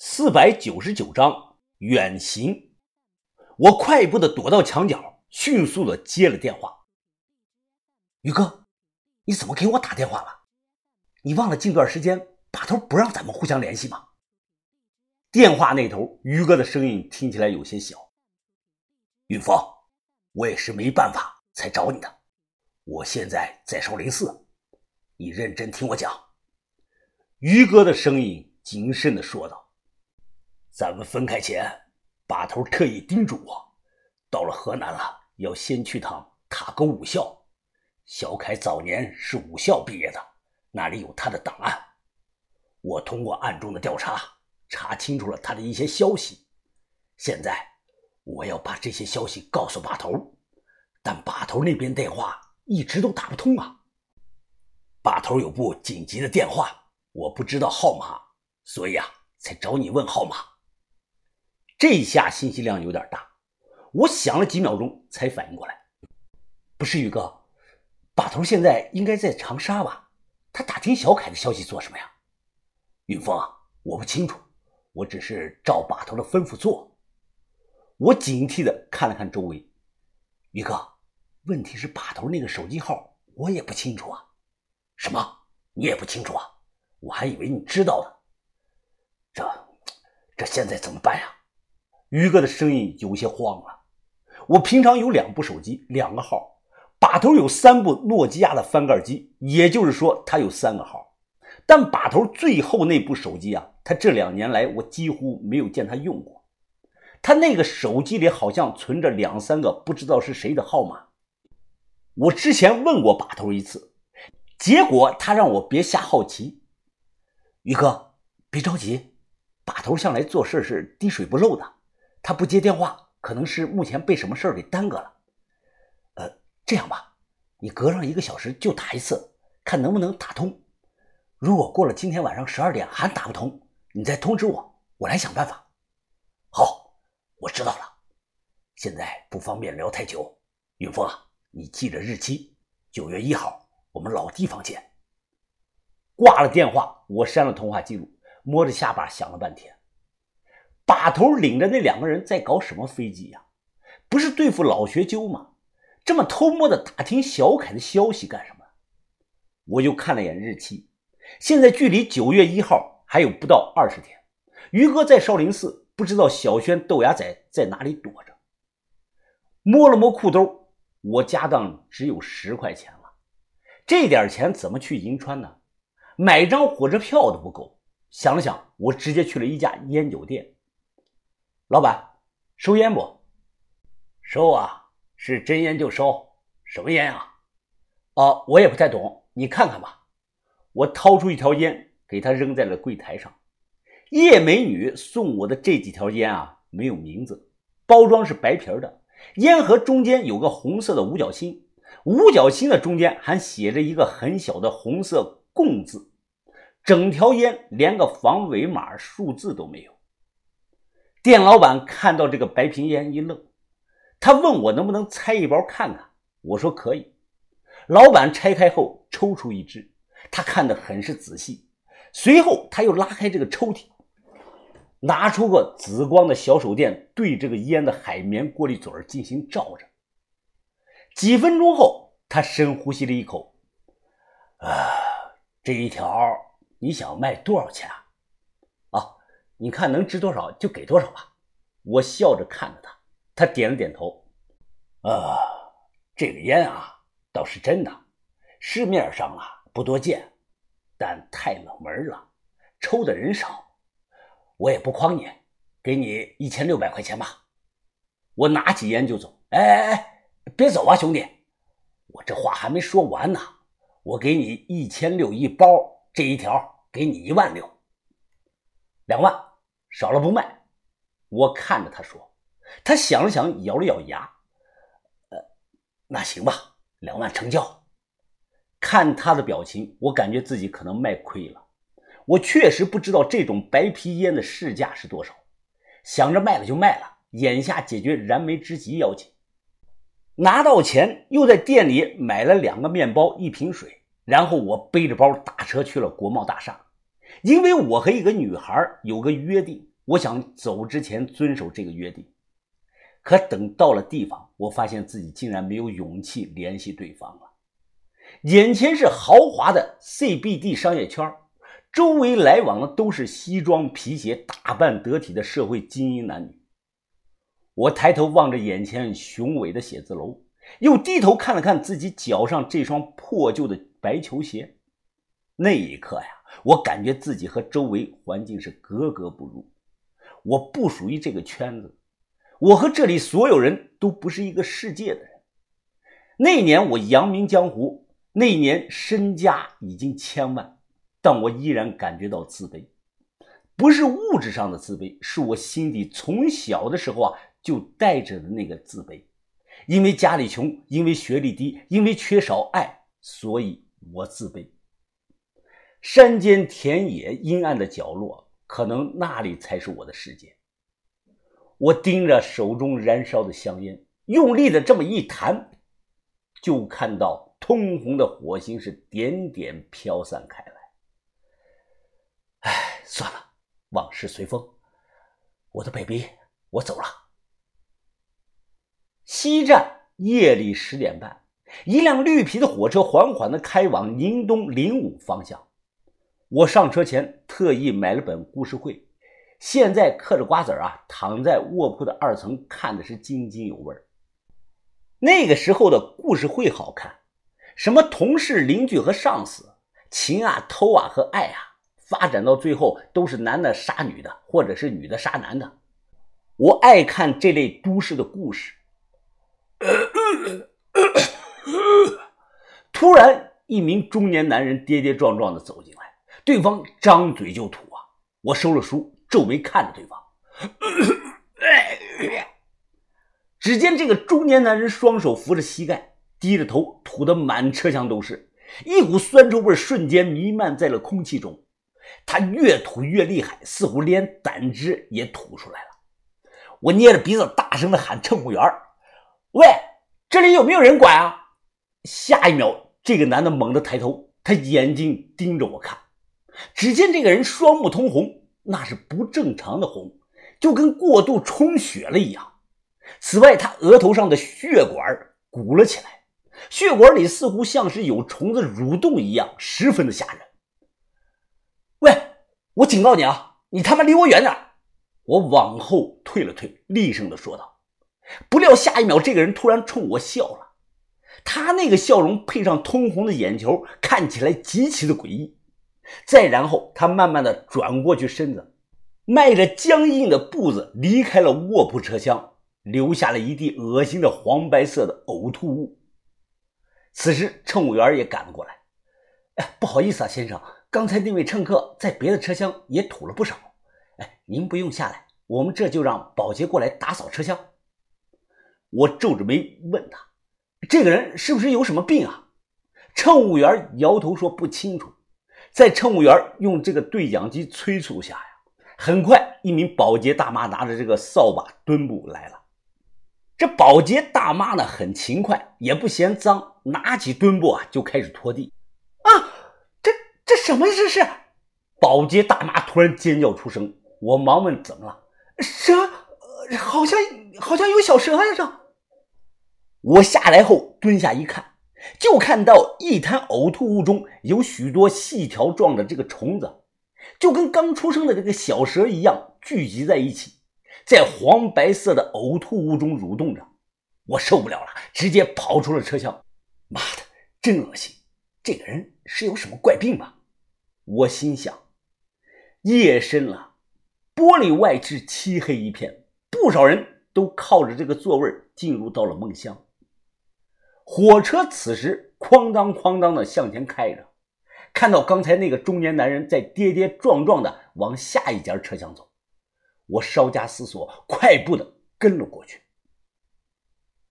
四百九十九章远行。我快步的躲到墙角，迅速的接了电话。宇哥，你怎么给我打电话了？你忘了近段时间把头不让咱们互相联系吗？电话那头，于哥的声音听起来有些小。云峰，我也是没办法才找你的。我现在在少林寺，你认真听我讲。于哥的声音谨慎的说道。咱们分开前，把头特意叮嘱我，到了河南了，要先去趟塔沟武校。小凯早年是武校毕业的，那里有他的档案。我通过暗中的调查，查清楚了他的一些消息。现在我要把这些消息告诉把头，但把头那边电话一直都打不通啊。把头有部紧急的电话，我不知道号码，所以啊，才找你问号码。这下信息量有点大，我想了几秒钟才反应过来，不是宇哥，把头现在应该在长沙吧？他打听小凯的消息做什么呀？云峰啊，我不清楚，我只是照把头的吩咐做。我警惕的看了看周围，宇哥，问题是把头那个手机号我也不清楚啊。什么？你也不清楚啊？我还以为你知道呢。这，这现在怎么办呀？于哥的声音有些慌了。我平常有两部手机，两个号，把头有三部诺基亚的翻盖机，也就是说他有三个号。但把头最后那部手机啊，他这两年来我几乎没有见他用过。他那个手机里好像存着两三个不知道是谁的号码。我之前问过把头一次，结果他让我别瞎好奇。于哥，别着急，把头向来做事是滴水不漏的。他不接电话，可能是目前被什么事儿给耽搁了。呃，这样吧，你隔上一个小时就打一次，看能不能打通。如果过了今天晚上十二点还打不通，你再通知我，我来想办法。好，我知道了。现在不方便聊太久，云峰啊，你记着日期，九月一号，我们老地方见。挂了电话，我删了通话记录，摸着下巴想了半天。把头领着那两个人在搞什么飞机呀？不是对付老学究吗？这么偷摸的打听小凯的消息干什么？我又看了眼日期，现在距离九月一号还有不到二十天。于哥在少林寺，不知道小轩、豆芽仔在哪里躲着。摸了摸裤兜，我家当只有十块钱了，这点钱怎么去银川呢？买张火车票都不够。想了想，我直接去了一家烟酒店。老板，收烟不？收啊，是真烟就收。什么烟啊？哦，我也不太懂，你看看吧。我掏出一条烟，给他扔在了柜台上。叶美女送我的这几条烟啊，没有名字，包装是白皮的，烟盒中间有个红色的五角星，五角星的中间还写着一个很小的红色“共”字，整条烟连个防伪码数字都没有。店老板看到这个白瓶烟一愣，他问我能不能拆一包看看。我说可以。老板拆开后抽出一支，他看得很是仔细。随后他又拉开这个抽屉，拿出个紫光的小手电，对这个烟的海绵过滤嘴进行照着。几分钟后，他深呼吸了一口，啊，这一条你想卖多少钱啊？你看能值多少就给多少吧。我笑着看着他，他点了点头。啊，这个烟啊，倒是真的，市面上啊不多见，但太冷门了，抽的人少。我也不诓你，给你一千六百块钱吧。我拿起烟就走。哎哎哎，别走啊，兄弟，我这话还没说完呢。我给你一千六一包，这一条给你一万六，两万。少了不卖，我看着他说，他想了想，咬了咬牙，呃，那行吧，两万成交。看他的表情，我感觉自己可能卖亏了。我确实不知道这种白皮烟的市价是多少，想着卖了就卖了，眼下解决燃眉之急要紧。拿到钱，又在店里买了两个面包，一瓶水，然后我背着包打车去了国贸大厦。因为我和一个女孩有个约定，我想走之前遵守这个约定。可等到了地方，我发现自己竟然没有勇气联系对方了。眼前是豪华的 CBD 商业圈，周围来往的都是西装皮鞋、打扮得体的社会精英男女。我抬头望着眼前雄伟的写字楼，又低头看了看自己脚上这双破旧的白球鞋。那一刻呀，我感觉自己和周围环境是格格不入，我不属于这个圈子。我和这里所有人都不是一个世界的人。那年我扬名江湖，那年身家已经千万，但我依然感觉到自卑，不是物质上的自卑，是我心底从小的时候啊就带着的那个自卑。因为家里穷，因为学历低，因为缺少爱，所以我自卑。山间田野阴暗的角落，可能那里才是我的世界。我盯着手中燃烧的香烟，用力的这么一弹，就看到通红的火星是点点飘散开来。哎，算了，往事随风。我的 baby，我走了。西站夜里十点半，一辆绿皮的火车缓缓的开往宁东灵武方向。我上车前特意买了本故事会。现在嗑着瓜子啊，躺在卧铺的二层，看的是津津有味那个时候的故事会好看，什么同事、邻居和上司，情啊、偷啊和爱啊，发展到最后都是男的杀女的，或者是女的杀男的。我爱看这类都市的故事。突然，一名中年男人跌跌撞撞的走进来，对方张嘴就吐啊！我收了书。皱眉看着对方，只见这个中年男人双手扶着膝盖，低着头，吐得满车厢都是一股酸臭味，瞬间弥漫在了空气中。他越吐越厉害，似乎连胆汁也吐出来了。我捏着鼻子大声的喊乘务员：“喂，这里有没有人管啊？”下一秒，这个男的猛地抬头，他眼睛盯着我看，只见这个人双目通红。那是不正常的红，就跟过度充血了一样。此外，他额头上的血管鼓了起来，血管里似乎像是有虫子蠕动一样，十分的吓人。喂，我警告你啊，你他妈离我远点！我往后退了退，厉声的说道。不料下一秒，这个人突然冲我笑了，他那个笑容配上通红的眼球，看起来极其的诡异。再然后，他慢慢的转过去身子，迈着僵硬的步子离开了卧铺车厢，留下了一地恶心的黄白色的呕吐物。此时，乘务员也赶了过来：“哎，不好意思啊，先生，刚才那位乘客在别的车厢也吐了不少。哎，您不用下来，我们这就让保洁过来打扫车厢。”我皱着眉问他：“这个人是不是有什么病啊？”乘务员摇头说：“不清楚。”在乘务员用这个对讲机催促下呀，很快一名保洁大妈拿着这个扫把墩布来了。这保洁大妈呢很勤快，也不嫌脏，拿起墩布啊就开始拖地。啊，这这什么这是？保洁大妈突然尖叫出声，我忙问怎么了？蛇，好像好像有小蛇呀！这，我下来后蹲下一看。就看到一滩呕吐物中有许多细条状的这个虫子，就跟刚出生的这个小蛇一样聚集在一起，在黄白色的呕吐物中蠕动着。我受不了了，直接跑出了车厢。妈的，真恶心！这个人是有什么怪病吧？我心想。夜深了，玻璃外是漆黑一片，不少人都靠着这个座位进入到了梦乡。火车此时哐当哐当的向前开着，看到刚才那个中年男人在跌跌撞撞的往下一节车厢走，我稍加思索，快步的跟了过去。